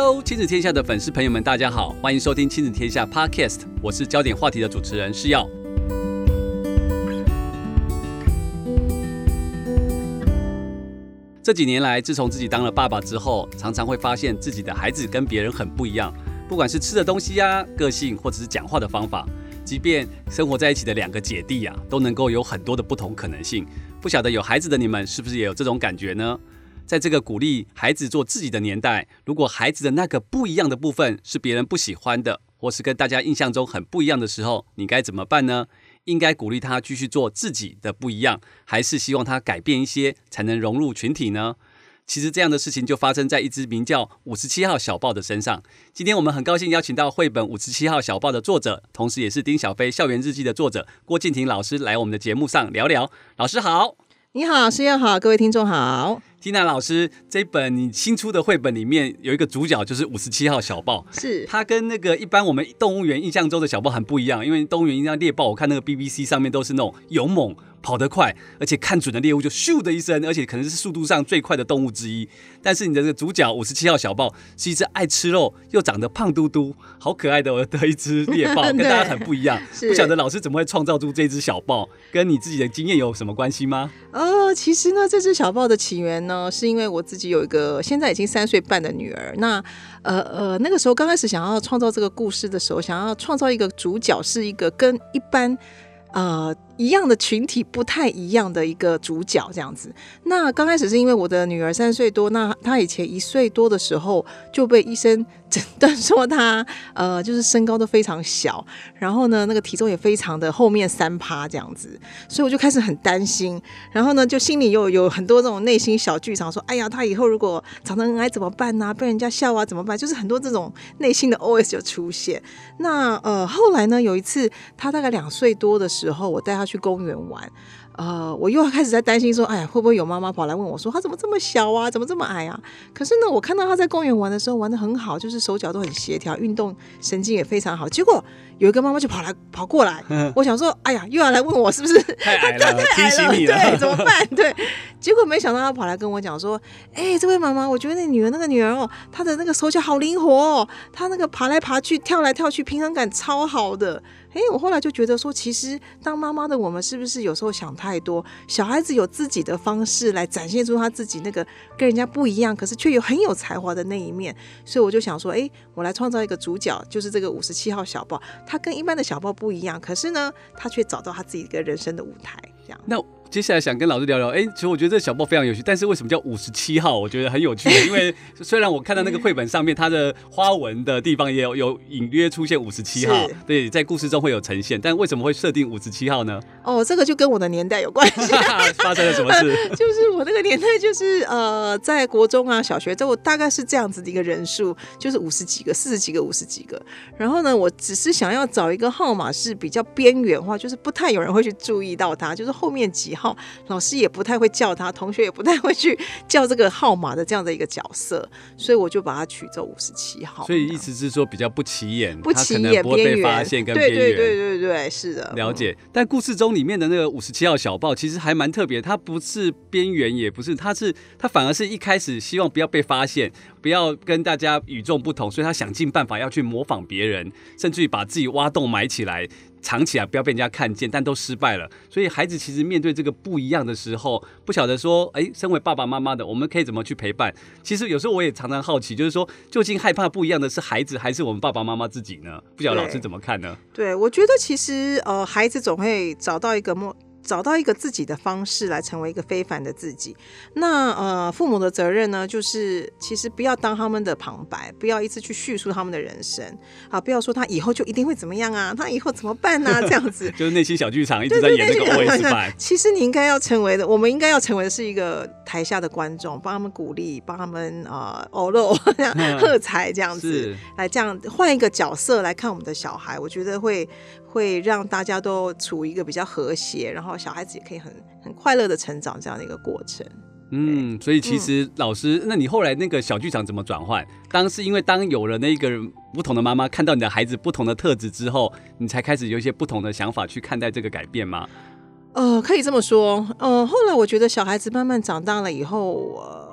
Hello，亲子天下的粉丝朋友们，大家好，欢迎收听亲子天下 Podcast，我是焦点话题的主持人施耀。这几年来，自从自己当了爸爸之后，常常会发现自己的孩子跟别人很不一样，不管是吃的东西呀、啊、个性，或者是讲话的方法，即便生活在一起的两个姐弟呀、都能够有很多的不同可能性。不晓得有孩子的你们，是不是也有这种感觉呢？在这个鼓励孩子做自己的年代，如果孩子的那个不一样的部分是别人不喜欢的，或是跟大家印象中很不一样的时候，你该怎么办呢？应该鼓励他继续做自己的不一样，还是希望他改变一些才能融入群体呢？其实这样的事情就发生在一只名叫五十七号小报的身上。今天我们很高兴邀请到绘本《五十七号小报》的作者，同时也是丁小飞校园日记的作者郭敬婷老师来我们的节目上聊聊。老师好。你好，师耀好，各位听众好。缇娜老师，这本你新出的绘本里面有一个主角，就是五十七号小豹。是，它跟那个一般我们动物园印象中的小豹很不一样，因为动物园印象猎豹，我看那个 BBC 上面都是那种勇猛。跑得快，而且看准了猎物就咻的一声，而且可能是速度上最快的动物之一。但是你的这个主角五十七号小豹是一只爱吃肉又长得胖嘟嘟、好可爱的的一只猎豹，跟大家很不一样。不晓得老师怎么会创造出这只小豹，跟你自己的经验有什么关系吗？哦，其实呢，这只小豹的起源呢，是因为我自己有一个现在已经三岁半的女儿。那呃呃，那个时候刚开始想要创造这个故事的时候，想要创造一个主角是一个跟一般呃。一样的群体，不太一样的一个主角这样子。那刚开始是因为我的女儿三岁多，那她以前一岁多的时候就被医生诊断说她 呃就是身高都非常小，然后呢那个体重也非常的后面三趴这样子，所以我就开始很担心，然后呢就心里又有很多这种内心小剧场，说哎呀她以后如果长得很矮怎么办呢、被人家笑啊怎么办？就是很多这种内心的 OS 就出现。那呃后来呢有一次她大概两岁多的时候，我带她。去公园玩，呃，我又开始在担心说，哎呀，会不会有妈妈跑来问我说，他怎么这么小啊，怎么这么矮啊？可是呢，我看到他在公园玩的时候玩的很好，就是手脚都很协调，运动神经也非常好。结果有一个妈妈就跑来跑过来，我想说，哎呀，又要来问我是不是太矮了，太矮了，对，怎么办？对，结果没想到她跑来跟我讲说，哎，这位妈妈，我觉得那女儿那个女儿哦，她的那个手脚好灵活哦，她那个爬来爬去，跳来跳去，平衡感超好的。哎，我后来就觉得说，其实当妈妈的我们是不是有时候想太多？小孩子有自己的方式来展现出他自己那个跟人家不一样，可是却有很有才华的那一面。所以我就想说，哎，我来创造一个主角，就是这个五十七号小豹。他跟一般的小报不一样，可是呢，他却找到他自己一个人生的舞台，这样。接下来想跟老师聊聊，哎，其实我觉得这个小报非常有趣，但是为什么叫五十七号？我觉得很有趣，因为 虽然我看到那个绘本上面它的花纹的地方也有有隐约出现五十七号，对，在故事中会有呈现，但为什么会设定五十七号呢？哦，这个就跟我的年代有关系，发生了什么事？就是我那个年代，就是呃，在国中啊、小学，这我大概是这样子的一个人数，就是五十几个、四十几个、五十几个。然后呢，我只是想要找一个号码是比较边缘化，就是不太有人会去注意到它，就是后面几号。老师也不太会叫他，同学也不太会去叫这个号码的这样的一个角色，所以我就把它取做五十七号。所以意思是说比较不起眼，不起眼，不会被发现跟边缘。对对对对对，是的。了解。但故事中里面的那个五十七号小报其实还蛮特别，它不是边缘，也不是，它是它反而是一开始希望不要被发现，不要跟大家与众不同，所以他想尽办法要去模仿别人，甚至于把自己挖洞埋起来。藏起来，不要被人家看见，但都失败了。所以孩子其实面对这个不一样的时候，不晓得说，哎，身为爸爸妈妈的，我们可以怎么去陪伴？其实有时候我也常常好奇，就是说，究竟害怕不一样的是孩子，还是我们爸爸妈妈自己呢？不晓得老师怎么看呢？对，对，我觉得其实呃，孩子总会找到一个梦。找到一个自己的方式来成为一个非凡的自己。那呃，父母的责任呢，就是其实不要当他们的旁白，不要一直去叙述他们的人生啊，不要说他以后就一定会怎么样啊，他以后怎么办呢、啊？这样子就是内心小剧场一直在演那个 OS 其实你应该要成为的，我们应该要成为的是一个台下的观众，帮他们鼓励，帮他们啊，哦喽，喝彩这样子，来这样换一个角色来看我们的小孩，我觉得会。会让大家都处于一个比较和谐，然后小孩子也可以很很快乐的成长这样的一个过程。嗯，所以其实老师，嗯、那你后来那个小剧场怎么转换？当是因为当有了那个不同的妈妈看到你的孩子不同的特质之后，你才开始有一些不同的想法去看待这个改变吗？呃，可以这么说。呃，后来我觉得小孩子慢慢长大了以后，呃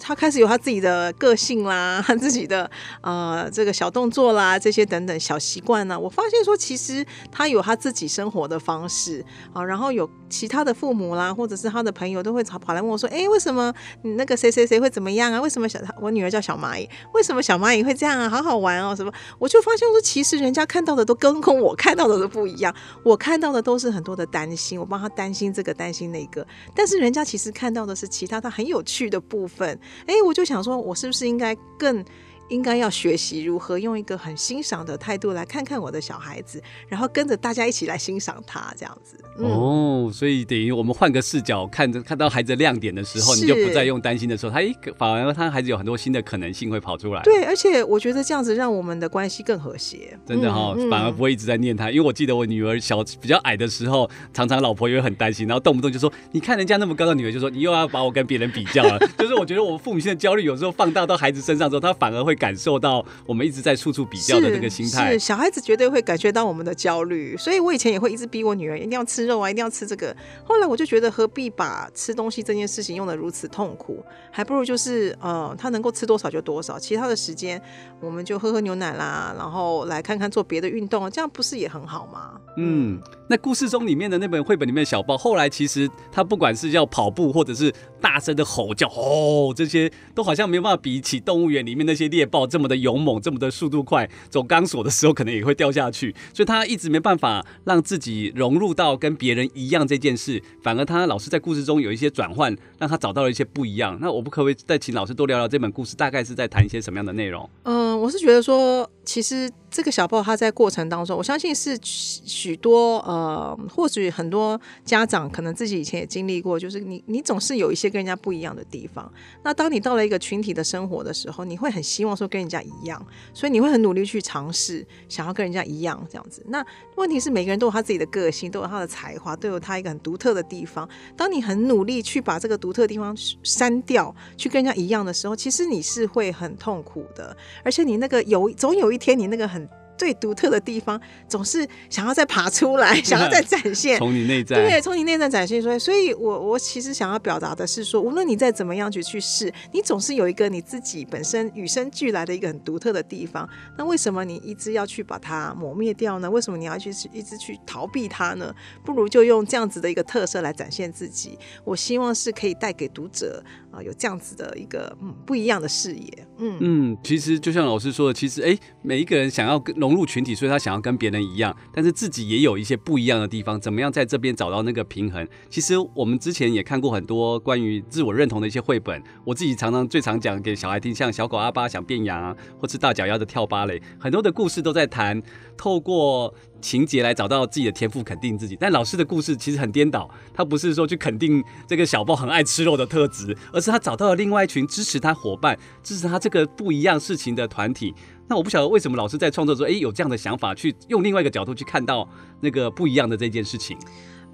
他开始有他自己的个性啦，他自己的呃这个小动作啦，这些等等小习惯呢，我发现说其实他有他自己生活的方式啊，然后有其他的父母啦，或者是他的朋友都会跑跑来问我说，哎，为什么你那个谁谁谁会怎么样啊？为什么小我女儿叫小蚂蚁，为什么小蚂蚁会这样啊？好好玩哦，什么？我就发现说，其实人家看到的都跟跟我看到的都不一样，我看到的都是很多的担心，我帮他担心这个担心那个，但是人家其实看到的是其他他很有趣的部分，哎，我就想说，我是不是应该更。应该要学习如何用一个很欣赏的态度来看看我的小孩子，然后跟着大家一起来欣赏他，这样子。嗯、哦，所以等于我们换个视角看着看到孩子的亮点的时候，你就不再用担心的时候，他一反而他孩子有很多新的可能性会跑出来。对，而且我觉得这样子让我们的关系更和谐。真的哈、哦，嗯、反而不会一直在念他，因为我记得我女儿小比较矮的时候，常常老婆也会很担心，然后动不动就说：“你看人家那么高的女儿，就说你又要把我跟别人比较了。”就是我觉得我们父母亲的焦虑有时候放大到孩子身上之后，他反而会。感受到我们一直在处处比较的这个心态，是小孩子绝对会感觉到我们的焦虑，所以我以前也会一直逼我女儿一定要吃肉啊，一定要吃这个。后来我就觉得何必把吃东西这件事情用的如此痛苦，还不如就是呃，她能够吃多少就多少，其他的时间我们就喝喝牛奶啦，然后来看看做别的运动，这样不是也很好吗？嗯，那故事中里面的那本绘本里面的小豹，后来其实他不管是要跑步或者是大声的吼叫，哦，这些都好像没有办法比起动物园里面那些猎豹这么的勇猛，这么的速度快，走钢索的时候可能也会掉下去，所以他一直没办法让自己融入到跟别人一样这件事，反而他老是在故事中有一些转换，让他找到了一些不一样。那我不可不可以再请老师多聊聊这本故事，大概是在谈一些什么样的内容？嗯，我是觉得说，其实。这个小朋友他在过程当中，我相信是许多呃，或许很多家长可能自己以前也经历过，就是你你总是有一些跟人家不一样的地方。那当你到了一个群体的生活的时候，你会很希望说跟人家一样，所以你会很努力去尝试，想要跟人家一样这样子。那问题是每个人都有他自己的个性，都有他的才华，都有他一个很独特的地方。当你很努力去把这个独特的地方删掉，去跟人家一样的时候，其实你是会很痛苦的，而且你那个有总有一天你那个很。最独特的地方，总是想要再爬出来，想要再展现，从你内在，对，从你内在展现出来。所以，我我其实想要表达的是说，无论你再怎么样去去试，你总是有一个你自己本身与生俱来的一个很独特的地方。那为什么你一直要去把它磨灭掉呢？为什么你要去一直去逃避它呢？不如就用这样子的一个特色来展现自己。我希望是可以带给读者啊、有这样子的一个嗯不一样的视野。嗯嗯，其实就像老师说的，其实哎，每一个人想要融入群体，所以他想要跟别人一样，但是自己也有一些不一样的地方，怎么样在这边找到那个平衡？其实我们之前也看过很多关于自我认同的一些绘本，我自己常常最常讲给小孩听，像小狗阿巴想变羊，或是大脚丫的跳芭蕾，很多的故事都在谈透过。情节来找到自己的天赋，肯定自己。但老师的故事其实很颠倒，他不是说去肯定这个小豹很爱吃肉的特质，而是他找到了另外一群支持他伙伴，支持他这个不一样事情的团体。那我不晓得为什么老师在创作中，哎，有这样的想法，去用另外一个角度去看到那个不一样的这件事情。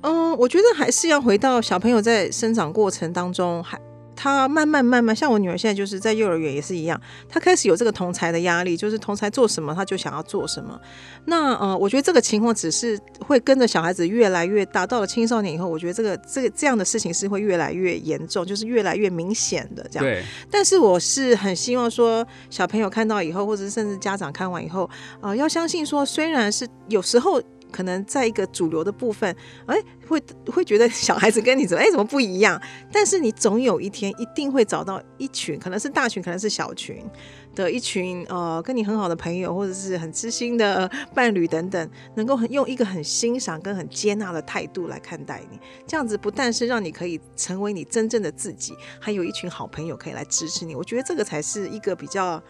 嗯，我觉得还是要回到小朋友在生长过程当中还。他慢慢慢慢，像我女儿现在就是在幼儿园也是一样，她开始有这个同才的压力，就是同才做什么，她就想要做什么。那呃，我觉得这个情况只是会跟着小孩子越来越大，到了青少年以后，我觉得这个这个这样的事情是会越来越严重，就是越来越明显的这样。对。但是我是很希望说，小朋友看到以后，或者是甚至家长看完以后，呃，要相信说，虽然是有时候。可能在一个主流的部分，哎，会会觉得小孩子跟你怎么哎怎么不一样？但是你总有一天一定会找到一群，可能是大群，可能是小群的一群，呃，跟你很好的朋友，或者是很知心的伴侣等等，能够很用一个很欣赏跟很接纳的态度来看待你。这样子不但是让你可以成为你真正的自己，还有一群好朋友可以来支持你。我觉得这个才是一个比较。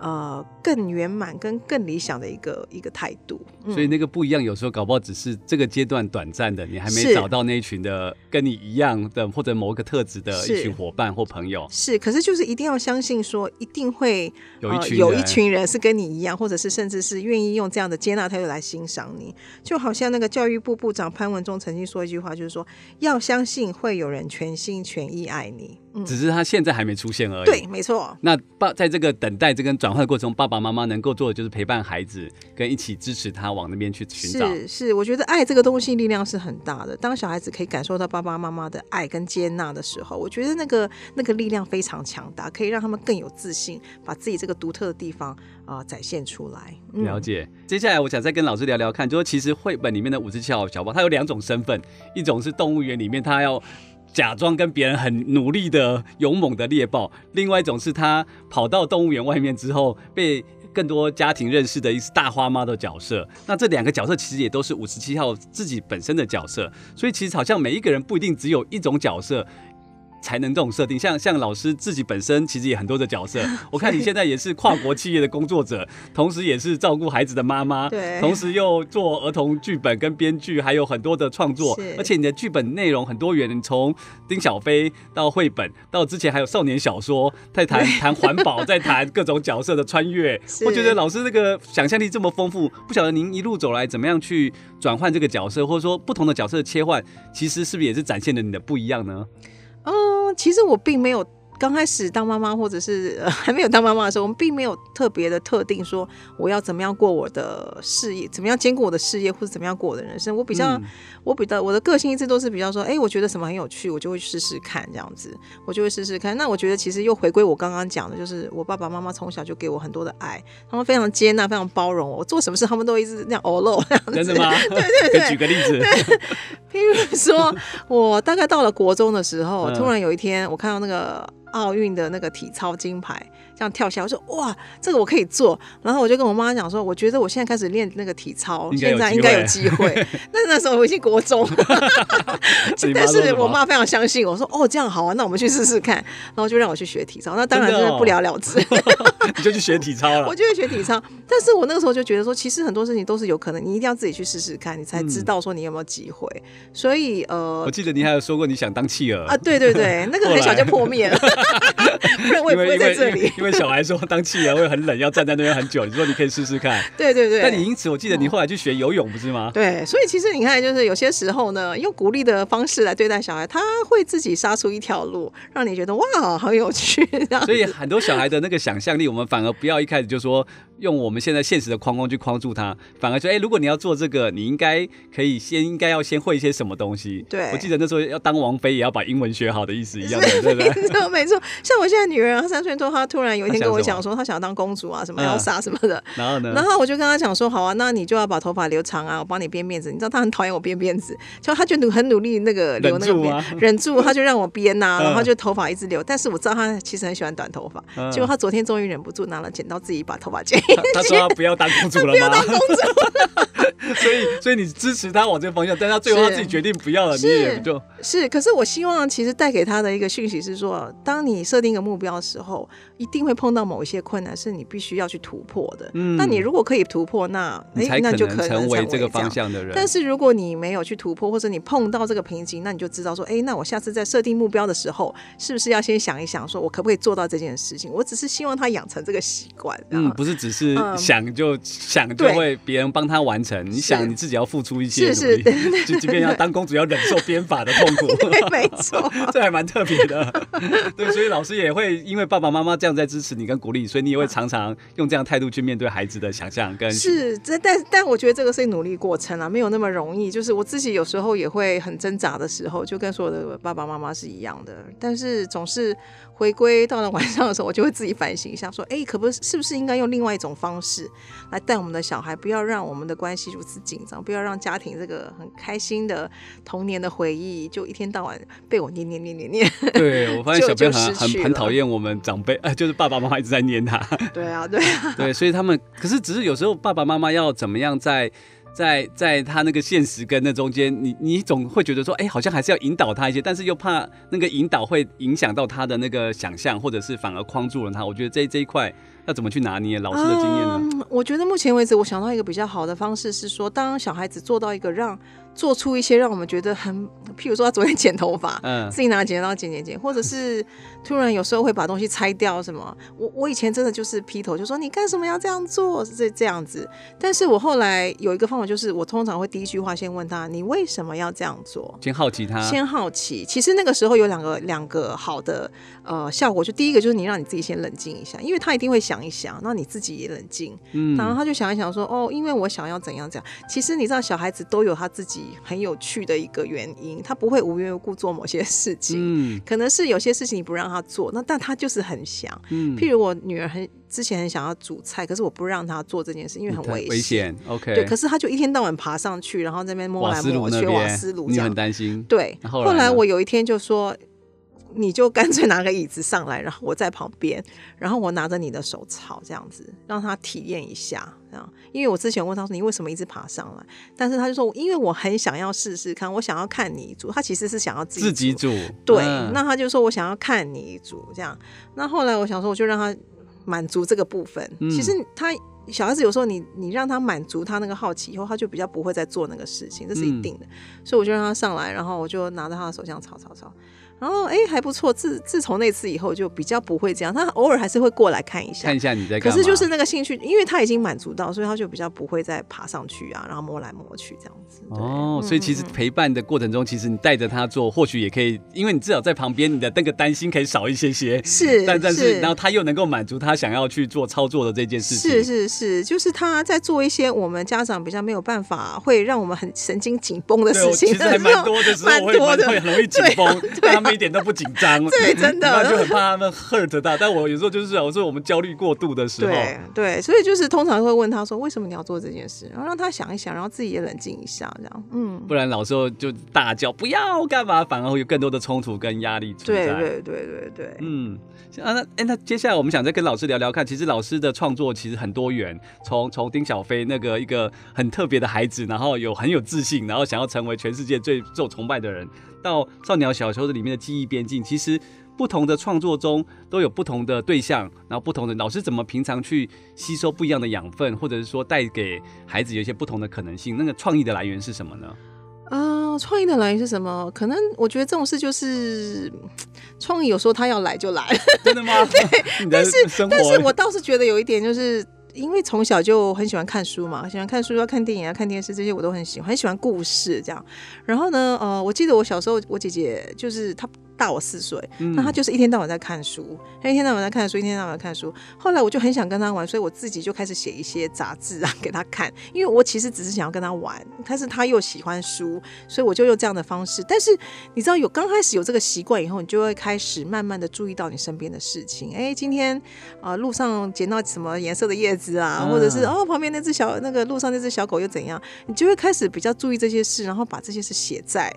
呃，更圆满跟更理想的一个一个态度，嗯、所以那个不一样，有时候搞不好只是这个阶段短暂的，你还没找到那一群的跟你一样的或者某一个特质的一群伙伴或朋友。是，是，可是就是一定要相信说，一定会有一群、呃、有一群人是跟你一样，或者是甚至是愿意用这样的接纳态度来欣赏你。就好像那个教育部部长潘文忠曾经说一句话，就是说要相信会有人全心全意爱你。只是他现在还没出现而已。对，没错。那爸在这个等待这个转换的过程中，爸爸妈妈能够做的就是陪伴孩子，跟一起支持他往那边去寻找。是是，我觉得爱这个东西力量是很大的。当小孩子可以感受到爸爸妈妈的爱跟接纳的时候，我觉得那个那个力量非常强大，可以让他们更有自信，把自己这个独特的地方啊、呃、展现出来。嗯、了解。接下来我想再跟老师聊聊看，就是其实绘本里面的五十七号小宝，他有两种身份，一种是动物园里面他要。假装跟别人很努力的勇猛的猎豹，另外一种是他跑到动物园外面之后，被更多家庭认识的一只大花猫的角色。那这两个角色其实也都是五十七号自己本身的角色，所以其实好像每一个人不一定只有一种角色。才能这种设定，像像老师自己本身其实也很多的角色。我看你现在也是跨国企业的工作者，同时也是照顾孩子的妈妈，对，同时又做儿童剧本跟编剧，还有很多的创作。而且你的剧本内容很多元，从丁小飞到绘本，到之前还有少年小说，在谈 谈环保，在谈各种角色的穿越。我觉得老师那个想象力这么丰富，不晓得您一路走来怎么样去转换这个角色，或者说不同的角色的切换，其实是不是也是展现了你的不一样呢？嗯，其实我并没有。刚开始当妈妈，或者是、呃、还没有当妈妈的时候，我们并没有特别的特定说我要怎么样过我的事业，怎么样兼顾我的事业，或者怎么样过我的人生。我比较，嗯、我比较，我的个性一直都是比较说，哎、欸，我觉得什么很有趣，我就会试试看这样子，我就会试试看。那我觉得其实又回归我刚刚讲的，就是我爸爸妈妈从小就给我很多的爱，他们非常接纳，非常包容我，我做什么事他们都一直那样哦喽这样子。真的吗？对 对对。举个例子，譬如说我大概到了国中的时候，嗯、突然有一天我看到那个。奥运的那个体操金牌，这样跳下来，我说哇，这个我可以做。然后我就跟我妈妈讲说，我觉得我现在开始练那个体操，现在应该有机会。但是那时候我已经国中，但是我妈非常相信我说，哦，这样好啊，那我们去试试看。然后就让我去学体操，那当然就是不了了之。哦、你就去学体操了，我就去学体操。但是我那个时候就觉得说，其实很多事情都是有可能，你一定要自己去试试看，你才知道说你有没有机会。嗯、所以呃，我记得你还有说过你想当企鹅啊，对对对，那个很小就破灭了。不然我也不会在这里。因为，小孩说当气人会很冷，要站在那边很久。你说你可以试试看。对对对。但你因此，我记得你后来去学游泳，不是吗？对，所以其实你看，就是有些时候呢，用鼓励的方式来对待小孩，他会自己杀出一条路，让你觉得哇，好有趣。所以很多小孩的那个想象力，我们反而不要一开始就说。用我们现在现实的框框去框住他，反而说，哎、欸，如果你要做这个，你应该可以先应该要先会一些什么东西。对，我记得那时候要当王妃，也要把英文学好的意思一样的，对不对？没错，没错。像我现在女儿，她三岁多，她突然有一天跟我讲说，她想要当公主啊，什么要杀什么的。然后呢？然后我就跟她讲说，好啊，那你就要把头发留长啊，我帮你编辫子。你知道她很讨厌我编辫子，就她就努很努力那个留那个辫，忍住，她就让我编呐、啊，然后就头发一直留。但是我知道她其实很喜欢短头发，结果她昨天终于忍不住拿了剪刀自己把头发剪。她说他不要。当公主了吗？不要当公主，所以所以你支持他往这个方向，但他最后他自己决定不要了，你也就是。可是我希望其实带给他的一个讯息是说，当你设定一个目标的时候，一定会碰到某一些困难，是你必须要去突破的。嗯，那你如果可以突破，那哎，那就可能成为这个方向的人。但是如果你没有去突破，或者你碰到这个瓶颈，那你就知道说，哎，那我下次在设定目标的时候，是不是要先想一想，说我可不可以做到这件事情？我只是希望他养成这个习惯，嗯，不是只是想。就想就会别人帮他完成，你想你自己要付出一些努力，就即便要当公主要忍受编法的痛苦，没错，这还蛮特别的。对，所以老师也会因为爸爸妈妈这样在支持你跟鼓励，所以你也会常常用这样态度去面对孩子的想象跟是。这但但我觉得这个是努力过程啊，没有那么容易。就是我自己有时候也会很挣扎的时候，就跟所有的爸爸妈妈是一样的，但是总是。回归到了晚上的时候，我就会自己反省一下，说：“哎，可不是不是应该用另外一种方式来带我们的小孩，不要让我们的关系如此紧张，不要让家庭这个很开心的童年的回忆，就一天到晚被我念念念念念。”对，我发现 小朋友很很很讨厌我们长辈，呃，就是爸爸妈妈一直在念他。对啊，对啊，对，所以他们可是只是有时候爸爸妈妈要怎么样在。在在他那个现实跟那中间，你你总会觉得说，哎、欸，好像还是要引导他一些，但是又怕那个引导会影响到他的那个想象，或者是反而框住了他。我觉得这这一块要怎么去拿捏？老师的经验呢？我觉得目前为止，我想到一个比较好的方式是说，当小孩子做到一个让做出一些让我们觉得很，譬如说他昨天剪头发，嗯，自己拿剪刀剪剪剪，或者是突然有时候会把东西拆掉什么。我我以前真的就是劈头就说你干什么要这样做，是这这样子。但是我后来有一个方法，就是我通常会第一句话先问他，你为什么要这样做？先好奇他，先好奇。其实那个时候有两个两个好的呃效果，就第一个就是你让你自己先冷静一下，因为他一定会想一想，那你自己也冷静，嗯，然后他就想一想说，哦，因为我想要怎样怎样。其实你知道，小孩子都有他自己。很有趣的一个原因，他不会无缘无故做某些事情，嗯，可能是有些事情你不让他做，那但他就是很想，嗯，譬如我女儿很之前很想要煮菜，可是我不让她做这件事，因为很危险，危险，OK，对，可是他就一天到晚爬上去，然后在那边摸来摸去，瓦斯炉，你很担心，对，后来，后来我有一天就说。你就干脆拿个椅子上来，然后我在旁边，然后我拿着你的手抄，这样子让他体验一下，这样。因为我之前问他说，你为什么一直爬上来？但是他就说，因为我很想要试试看，我想要看你煮。他其实是想要自己煮。自己煮。对，嗯、那他就说我想要看你煮这样。那后来我想说，我就让他满足这个部分。嗯、其实他小孩子有时候你你让他满足他那个好奇以后，他就比较不会再做那个事情，这是一定的。嗯、所以我就让他上来，然后我就拿着他的手这样抄抄抄。然后哎，还不错。自自从那次以后，就比较不会这样。他偶尔还是会过来看一下，看一下你在干嘛。可是就是那个兴趣，因为他已经满足到，所以他就比较不会再爬上去啊，然后摸来摸去这样子。哦，所以其实陪伴的过程中，其实你带着他做，或许也可以，因为你至少在旁边，你的那个担心可以少一些些。是，但但是，然后他又能够满足他想要去做操作的这件事情。是是是，就是他在做一些我们家长比较没有办法，会让我们很神经紧绷的事情。其实还蛮多的时候，会会很容易紧绷，但他们一点都不紧张。对，真的，就很怕他们 hurt 到。但我有时候就是，我说我们焦虑过度的时候，对对，所以就是通常会问他说，为什么你要做这件事，然后让他想一想，然后自己也冷静一下，这样，嗯，不然老时候就大叫不要干嘛，反而会有更多的冲突跟压力存在。对对对对对，嗯，啊那哎那接下来我们想再跟老师聊聊看，其实老师的创作其实很多元，从从丁小飞那个一个很特别的孩子，然后有很有自信，然后想要成为全世界最受崇拜的人。到少鸟小球的里面的记忆边境，其实不同的创作中都有不同的对象，然后不同的老师怎么平常去吸收不一样的养分，或者是说带给孩子有一些不同的可能性。那个创意的来源是什么呢？啊、呃，创意的来源是什么？可能我觉得这种事就是创意，有时候他要来就来。真的吗？对，但是但是我倒是觉得有一点就是。因为从小就很喜欢看书嘛，喜欢看书，要看电影啊，看电视这些我都很喜欢，很喜欢故事这样。然后呢，呃，我记得我小时候，我姐姐就是她。大我四岁，那他就是一天到晚在看书，他一天到晚在看书，一天到晚在看书。后来我就很想跟他玩，所以我自己就开始写一些杂志啊 给他看，因为我其实只是想要跟他玩，但是他又喜欢书，所以我就用这样的方式。但是你知道，有刚开始有这个习惯以后，你就会开始慢慢的注意到你身边的事情。哎，今天啊、呃、路上捡到什么颜色的叶子啊，或者是哦旁边那只小那个路上那只小狗又怎样，你就会开始比较注意这些事，然后把这些事写在。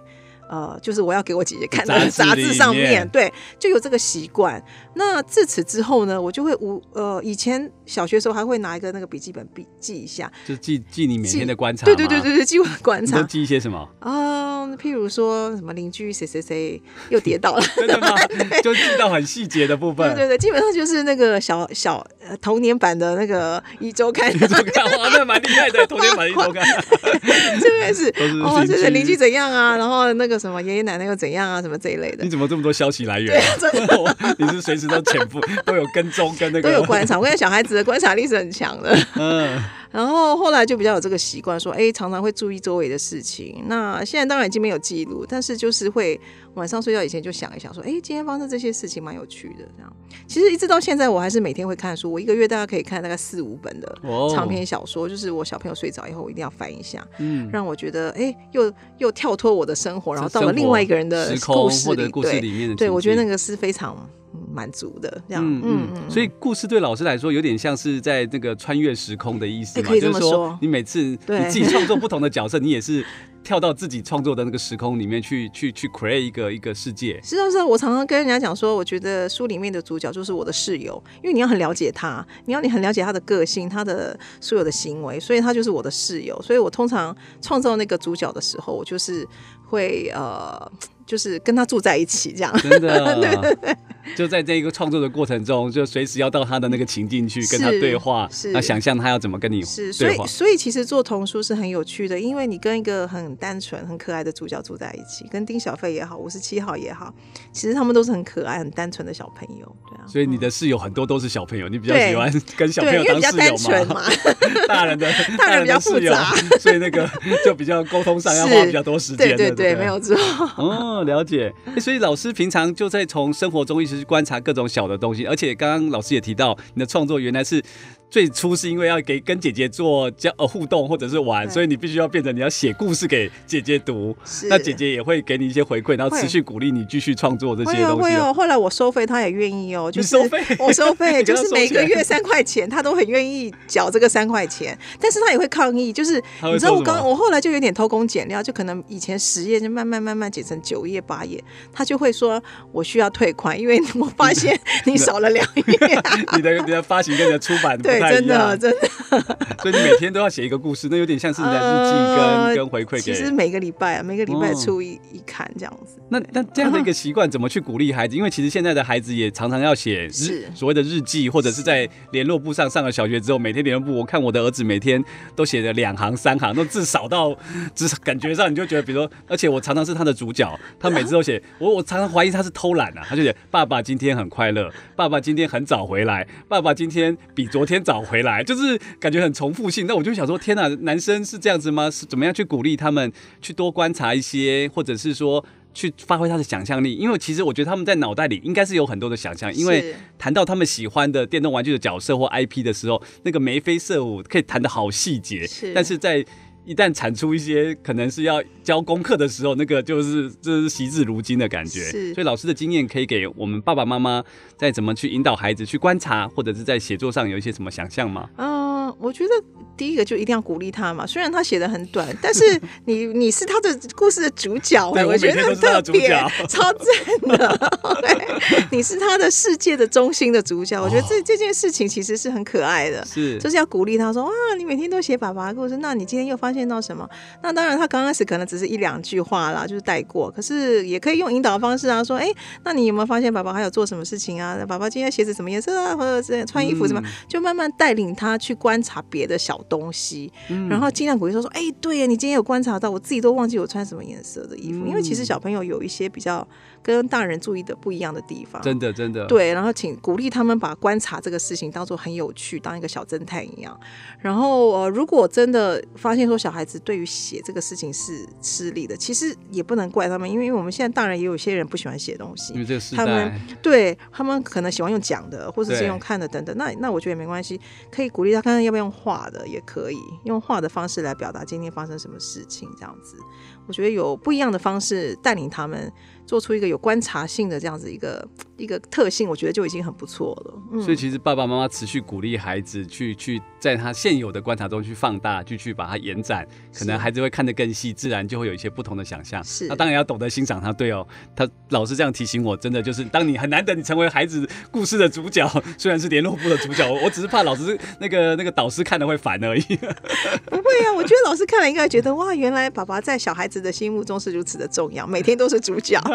呃，就是我要给我姐姐看的杂志上面，对，就有这个习惯。那自此之后呢，我就会无呃，以前小学时候还会拿一个那个笔记本笔记一下，就记记你每天的观察。对对对对对，记我的观察。都记一些什么？啊、呃，譬如说什么邻居谁谁谁又跌倒了，真的吗？就记到很细节的部分。对对对，基本上就是那个小小呃童年版的那个一周刊。一周刊哇，那蛮厉害的，童年版一周刊。这边是哦，这是邻居怎样啊？然后那个。什么爷爷奶奶又怎样啊？什么这一类的？你怎么这么多消息来源？啊？对，真的，你是随时都潜伏，都有跟踪，跟那个 都有观察。我跟小孩子的观察力是很强的。嗯。然后后来就比较有这个习惯，说哎，常常会注意周围的事情。那现在当然已经没有记录，但是就是会晚上睡觉以前就想一想，说哎，今天发生这些事情蛮有趣的。这样，其实一直到现在，我还是每天会看书。我一个月大概可以看大概四五本的长篇小说，哦、就是我小朋友睡着以后，我一定要翻一下，嗯，让我觉得哎，又又跳脱我的生活，然后到了另外一个人的故事里，故事里面的对，对我觉得那个是非常。满足的这样，嗯嗯，嗯，所以故事对老师来说有点像是在那个穿越时空的意思嘛，可以这么说。就是说你每次你自己创作不同的角色，你也是跳到自己创作的那个时空里面去，去去 create 一个一个世界。是啊，是啊，我常常跟人家讲说，我觉得书里面的主角就是我的室友，因为你要很了解他，你要你很了解他的个性，他的所有的行为，所以他就是我的室友。所以我通常创造那个主角的时候，我就是会呃。就是跟他住在一起这样，真的，对 对对，就在这一个创作的过程中，就随时要到他的那个情境去跟他对话，那想象他要怎么跟你。是，所以所以其实做童书是很有趣的，因为你跟一个很很单纯、很可爱的主角住在一起，跟丁小飞也好，五十七号也好，其实他们都是很可爱、很单纯的小朋友，对啊。所以你的室友很多都是小朋友，你比较喜欢跟小朋友当室友吗？大人的 大人比较复杂，所以那个就比较沟通上要花比较多时间。对对对，没有错。哦，了解。所以老师平常就在从生活中一直去观察各种小的东西，而且刚刚老师也提到，你的创作原来是。最初是因为要给跟姐姐做交呃互动或者是玩，所以你必须要变成你要写故事给姐姐读，那姐姐也会给你一些回馈，然后持续鼓励你继续创作这些东西。会哦。后来我收费，他也愿意哦，就是收费，我收费 就是每个月三块钱，他都很愿意缴这个三块钱，但是他也会抗议，就是你知道我刚我后来就有点偷工减料，就可能以前十页就慢慢慢慢减成九页八页，他就会说我需要退款，因为我发现 你少了两页。你的你的发行跟你的出版。对，真的真的。所以你每天都要写一个故事，那有点像是你的日记跟、呃、跟回馈给。其实每个礼拜啊，每个礼拜出一、哦、一刊这样子。那那这样的一个习惯，怎么去鼓励孩子？因为其实现在的孩子也常常要写日所谓的日记，或者是在联络簿上上了小学之后，每天联络簿，我看我的儿子每天都写了两行三行，都字少到，至少感觉上你就觉得，比如说，而且我常常是他的主角，他每次都写，我我常常怀疑他是偷懒啊，他就写爸爸今天很快乐，爸爸今天很早回来，爸爸今天比昨天早回来，就是。是感觉很重复性，那我就想说，天哪，男生是这样子吗？是怎么样去鼓励他们去多观察一些，或者是说去发挥他的想象力？因为其实我觉得他们在脑袋里应该是有很多的想象，因为谈到他们喜欢的电动玩具的角色或 IP 的时候，那个眉飞色舞可以谈得好细节，但是在。一旦产出一些可能是要交功课的时候，那个就是就是惜字如金的感觉。是，所以老师的经验可以给我们爸爸妈妈在怎么去引导孩子去观察，或者是在写作上有一些什么想象吗？嗯、呃，我觉得第一个就一定要鼓励他嘛。虽然他写的很短，但是你你是他的故事的主角，对，我觉得很特别，超赞的。对，你是他的世界的中心的主角，我觉得这、哦、这件事情其实是很可爱的。是，就是要鼓励他说啊，你每天都写爸爸的故事，那你今天又发。发现到什么？那当然，他刚开始可能只是一两句话啦，就是带过。可是也可以用引导的方式啊，说：“哎、欸，那你有没有发现爸爸还有做什么事情啊？爸爸今天鞋子什么颜色啊？或者是穿衣服什么？”嗯、就慢慢带领他去观察别的小东西，嗯、然后尽量鼓励说：“说，哎、欸，对呀，你今天有观察到，我自己都忘记我穿什么颜色的衣服。嗯”因为其实小朋友有一些比较跟大人注意的不一样的地方，真的真的对。然后请鼓励他们把观察这个事情当做很有趣，当一个小侦探一样。然后呃，如果真的发现说小孩子对于写这个事情是吃力的，其实也不能怪他们，因为因为我们现在大人也有些人不喜欢写东西，因为这个时代，他们对他们可能喜欢用讲的，或者是用看的等等。那那我觉得也没关系，可以鼓励他看要不要用画的，也可以用画的方式来表达今天发生什么事情，这样子。我觉得有不一样的方式带领他们。做出一个有观察性的这样子一个一个特性，我觉得就已经很不错了。所以其实爸爸妈妈持续鼓励孩子去去在他现有的观察中去放大，就去把它延展，可能孩子会看得更细，自然就会有一些不同的想象。是，那当然要懂得欣赏他。对哦，他老师这样提醒我，真的就是当你很难得你成为孩子故事的主角，虽然是联络部的主角，我只是怕老师那个 那个导师看了会烦而已。不会啊，我觉得老师看了应该觉得哇，原来爸爸在小孩子的心目中是如此的重要，每天都是主角。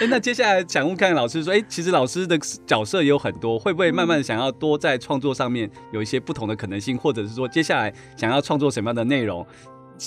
哎，那接下来想问看看老师说，哎，其实老师的角色也有很多，会不会慢慢想要多在创作上面有一些不同的可能性，或者是说接下来想要创作什么样的内容，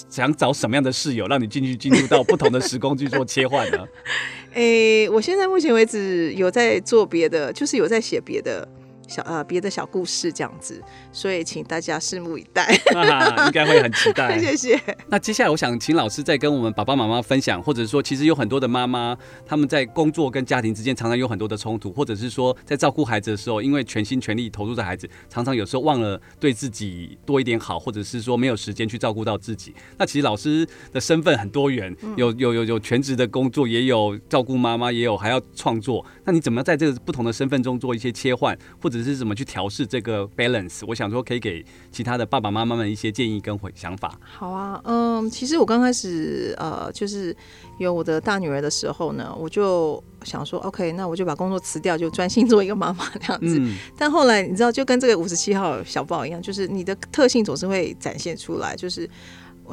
想找什么样的室友，让你进去进入到不同的时空去做切换呢？哎，我现在目前为止有在做别的，就是有在写别的。小呃，别的小故事这样子，所以请大家拭目以待，啊、应该会很期待。谢谢。那接下来我想请老师再跟我们爸爸妈妈分享，或者说，其实有很多的妈妈，他们在工作跟家庭之间常常有很多的冲突，或者是说，在照顾孩子的时候，因为全心全力投入在孩子，常常有时候忘了对自己多一点好，或者是说没有时间去照顾到自己。那其实老师的身份很多元，有有有有全职的工作，也有照顾妈妈，也有还要创作。那你怎么在这个不同的身份中做一些切换，或者是怎么去调试这个 balance？我想说，可以给其他的爸爸妈妈们一些建议跟想法。好啊，嗯，其实我刚开始呃，就是有我的大女儿的时候呢，我就想说，OK，那我就把工作辞掉，就专心做一个妈妈这样子。嗯、但后来你知道，就跟这个五十七号小宝一样，就是你的特性总是会展现出来，就是。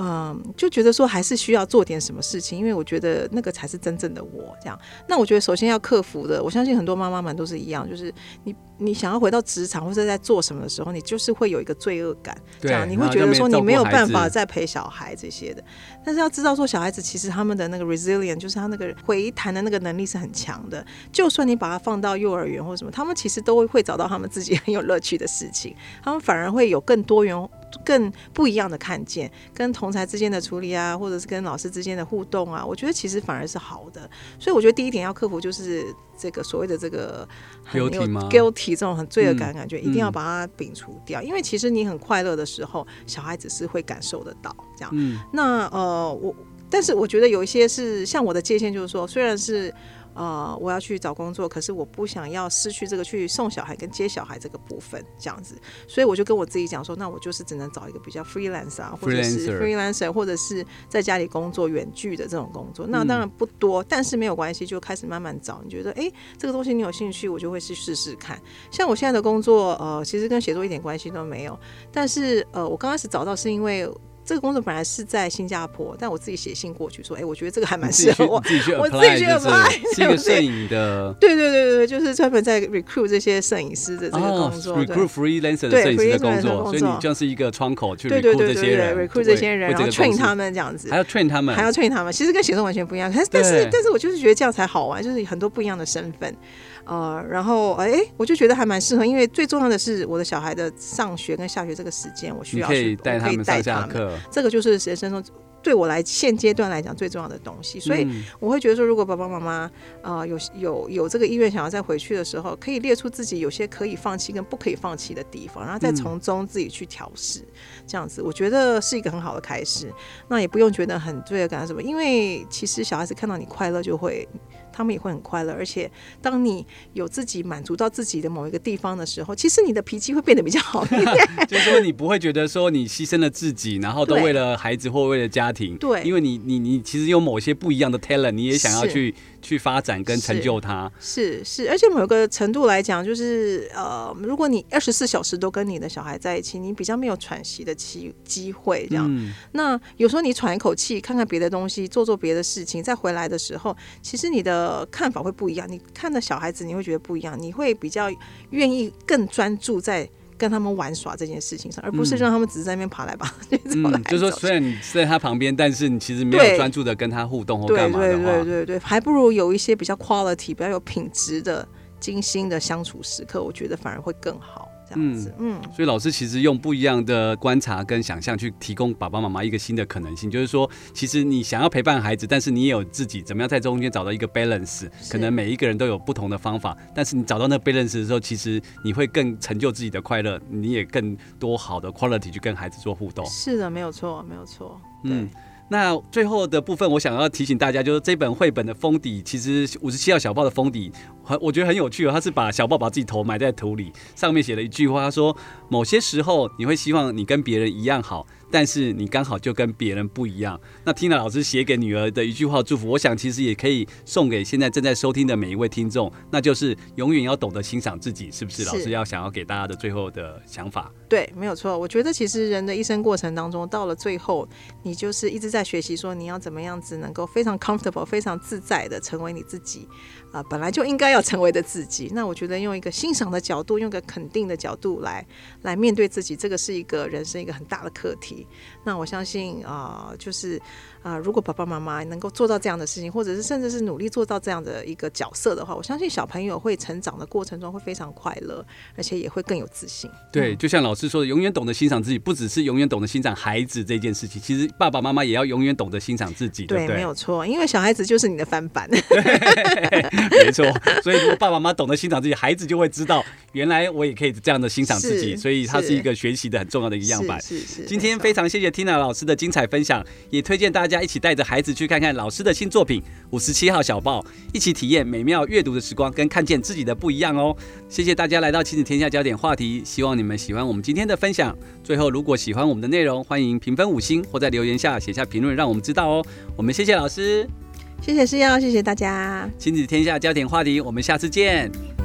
嗯，就觉得说还是需要做点什么事情，因为我觉得那个才是真正的我。这样，那我觉得首先要克服的，我相信很多妈妈们都是一样，就是你你想要回到职场或者在做什么的时候，你就是会有一个罪恶感，这样你会觉得说你没有办法再陪小孩这些的。但是要知道说，小孩子其实他们的那个 resilient，就是他那个回弹的那个能力是很强的。就算你把他放到幼儿园或什么，他们其实都会找到他们自己很有乐趣的事情，他们反而会有更多元。更不一样的看见，跟同才之间的处理啊，或者是跟老师之间的互动啊，我觉得其实反而是好的。所以我觉得第一点要克服就是这个所谓的这个很有 guilty 这种很罪恶感感觉，一定要把它摒除掉。因为其实你很快乐的时候，小孩子是会感受得到这样。那呃，我但是我觉得有一些是像我的界限，就是说虽然是。呃，我要去找工作，可是我不想要失去这个去送小孩跟接小孩这个部分，这样子，所以我就跟我自己讲说，那我就是只能找一个比较 freelance 啊，或者是 freelancer，或者是在家里工作远距的这种工作，那当然不多，但是没有关系，就开始慢慢找。你觉得，哎，这个东西你有兴趣，我就会去试试看。像我现在的工作，呃，其实跟写作一点关系都没有，但是呃，我刚开始找到是因为。这个工作本来是在新加坡，但我自己写信过去说，哎，我觉得这个还蛮适合我，我自己觉得 是一个摄影的，对对对对，就是专门在 recruit 这些摄影师的这个工作，recruit freelancer 的摄影师的工作，所以你就是一个窗口去 recruit 这些人，recruit 这些人，然后 train 他们这样子，还要 train 他们，还要 train 他们，其实跟写作完全不一样，但是但是但是我就是觉得这样才好玩，就是很多不一样的身份。呃，然后哎，我就觉得还蛮适合，因为最重要的是我的小孩的上学跟下学这个时间，我需要去带他们上下课，这个就是人生中对我来现阶段来讲最重要的东西。所以我会觉得说，如果爸爸妈妈啊、呃、有有有这个意愿想要再回去的时候，可以列出自己有些可以放弃跟不可以放弃的地方，然后再从中自己去调试，这样子我觉得是一个很好的开始。那也不用觉得很罪恶感什么，因为其实小孩子看到你快乐就会。他们也会很快乐，而且当你有自己满足到自己的某一个地方的时候，其实你的脾气会变得比较好一点。就是说，你不会觉得说你牺牲了自己，然后都为了孩子或为了家庭。对，因为你你你其实有某些不一样的 talent，你也想要去。去发展跟成就他，是是，是，而且某个程度来讲，就是呃，如果你二十四小时都跟你的小孩在一起，你比较没有喘息的机机会，这样。嗯、那有时候你喘一口气，看看别的东西，做做别的事情，再回来的时候，其实你的看法会不一样。你看的小孩子，你会觉得不一样，你会比较愿意更专注在。跟他们玩耍这件事情上，而不是让他们只是在那边爬来爬去。嗯，就是说，虽然你在他旁边，但是你其实没有专注的跟他互动或干嘛对对对对，还不如有一些比较 quality、比较有品质的、精心的相处时刻，我觉得反而会更好。嗯嗯，所以老师其实用不一样的观察跟想象去提供爸爸妈妈一个新的可能性，就是说，其实你想要陪伴孩子，但是你也有自己怎么样在中间找到一个 balance。可能每一个人都有不同的方法，但是你找到那个 balance 的时候，其实你会更成就自己的快乐，你也更多好的 quality 去跟孩子做互动。是的，没有错，没有错。嗯。那最后的部分，我想要提醒大家，就是这本绘本的封底，其实五十七号小报的封底，很我觉得很有趣哦。他是把小报把自己头埋在土里，上面写了一句话，他说：“某些时候，你会希望你跟别人一样好。”但是你刚好就跟别人不一样。那 Tina 老师写给女儿的一句话祝福，我想其实也可以送给现在正在收听的每一位听众，那就是永远要懂得欣赏自己，是不是？老师要想要给大家的最后的想法。对，没有错。我觉得其实人的一生过程当中，到了最后，你就是一直在学习，说你要怎么样子能够非常 comfortable、非常自在的成为你自己。啊、本来就应该要成为的自己。那我觉得用一个欣赏的角度，用一个肯定的角度来来面对自己，这个是一个人生一个很大的课题。那我相信啊、呃，就是。啊、呃，如果爸爸妈妈能够做到这样的事情，或者是甚至是努力做到这样的一个角色的话，我相信小朋友会成长的过程中会非常快乐，而且也会更有自信。对，就像老师说的，永远懂得欣赏自己，不只是永远懂得欣赏孩子这件事情，其实爸爸妈妈也要永远懂得欣赏自己。对，对对，没有错，因为小孩子就是你的翻版。对，没错。所以如果爸爸妈妈懂得欣赏自己，孩子就会知道，原来我也可以这样的欣赏自己。所以他是一个学习的很重要的一个样板。是是，是，是。今天非常谢谢 Tina 老师的精彩分享，也推荐大家。一起带着孩子去看看老师的新作品《五十七号小报》，一起体验美妙阅读的时光，跟看见自己的不一样哦。谢谢大家来到亲子天下焦点话题，希望你们喜欢我们今天的分享。最后，如果喜欢我们的内容，欢迎评分五星或在留言下写下评论，让我们知道哦。我们谢谢老师，谢谢师耀，谢谢大家。亲子天下焦点话题，我们下次见。